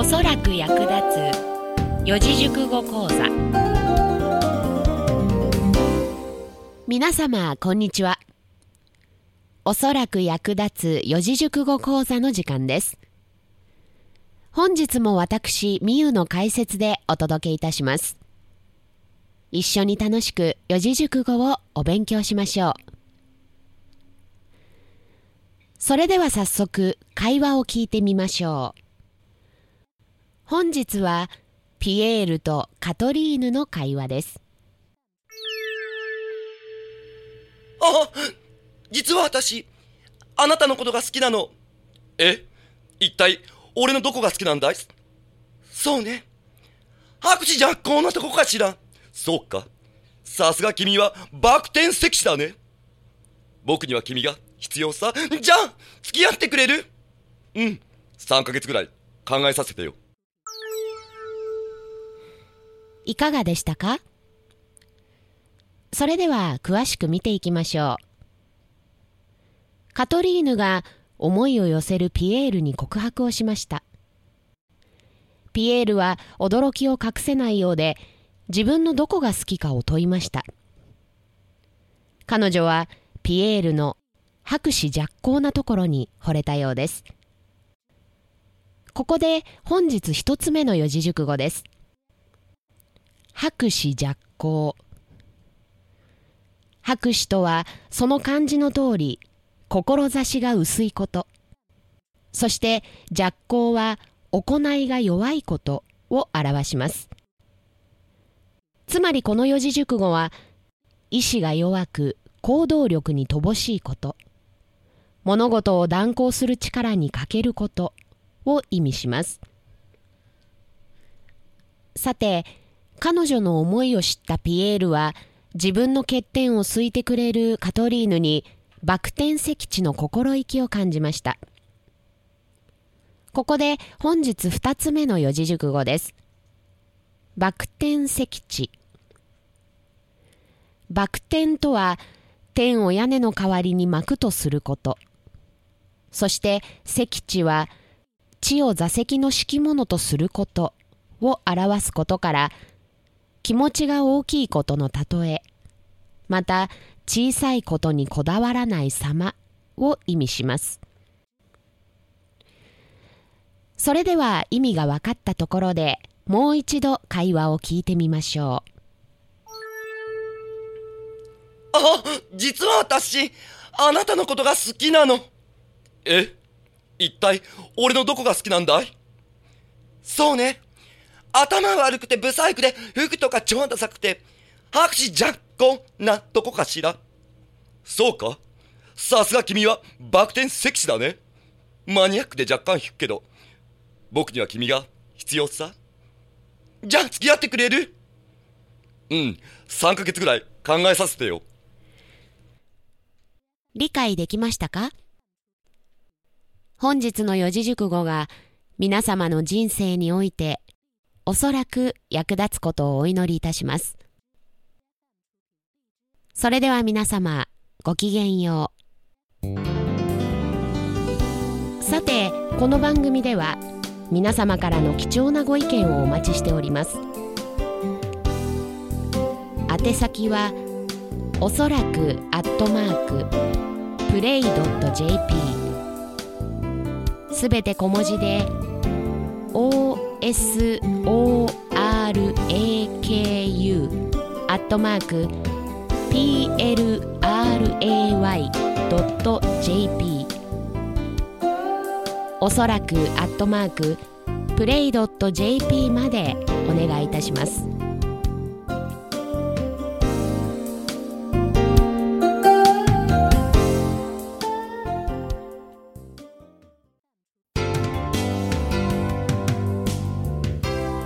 おそらく役立つ。四字熟語講座。皆様こんにちは。おそらく役立つ四字熟語講座の時間です。本日も私みゆの解説でお届けいたします。一緒に楽しく四字熟語をお勉強しましょう。それでは早速会話を聞いてみましょう。本日はピエールとカトリーヌの会話です。あ、実は私、あなたのことが好きなの。え？一体、俺のどこが好きなんだい？そうね。白紙若行のとこかしら。そうか。さすが君はバク転石子だね。僕には君が必要さ。じゃあ、付き合ってくれる？うん。3ヶ月ぐらい考えさせてよ。いかがでしたか？それでは詳しく見ていきましょう。カトリーヌが思いを寄せるピエールに告白をしました。ピエールは驚きを隠せないようで自分のどこが好きかを問いました。彼女はピエールの博士若行なところに惚れたようです。ここで本日一つ目の四字熟語です。博士若行。博士とはその漢字の通り、志が薄いこと。そして若行は行いが弱いことを表します。つまりこの四字熟語は、意志が弱く行動力に乏しいこと。物事を断行する力に欠けることを意味します。さて、彼女の思いを知ったピエールは、自分の欠点を好いてくれるカトリーヌに、バク転石地の心意気を感じました。ここで本日二つ目の四字熟語です。バク転石地。バク転とは、天を屋根の代わりに巻くとすること。そして石地は地を座席の敷物とすることを表すことから気持ちが大きいことの例え。また小さいことにこだわらない様を意味します。それでは意味が分かったところでもう一度会話を聞いてみましょう。あ実は私あなたのことが好きなの。え？一体俺のどこが好きなんだい？そうね。頭悪くて不細工で服とか超ダサくて拍手ジャッコなとこかしら？そうか？さすが君はバク転セクシーだね。マニアックで若干引くけど僕には君が必要さ？じゃあ付き合ってくれる？うん、3ヶ月ぐらい考えさせてよ。理解できましたか？本日の四字熟語が皆様の人生においておそらく役立つことをお祈りいたします。それでは皆様ごきげんよう。さてこの番組では皆様からの貴重なご意見をお待ちしております。宛先はおそらくアットマークプレイドット JP すべて小文字で soraku アットマーク PLRAY.jp おそらくアットマークプレイドット .jp までお願いいたします。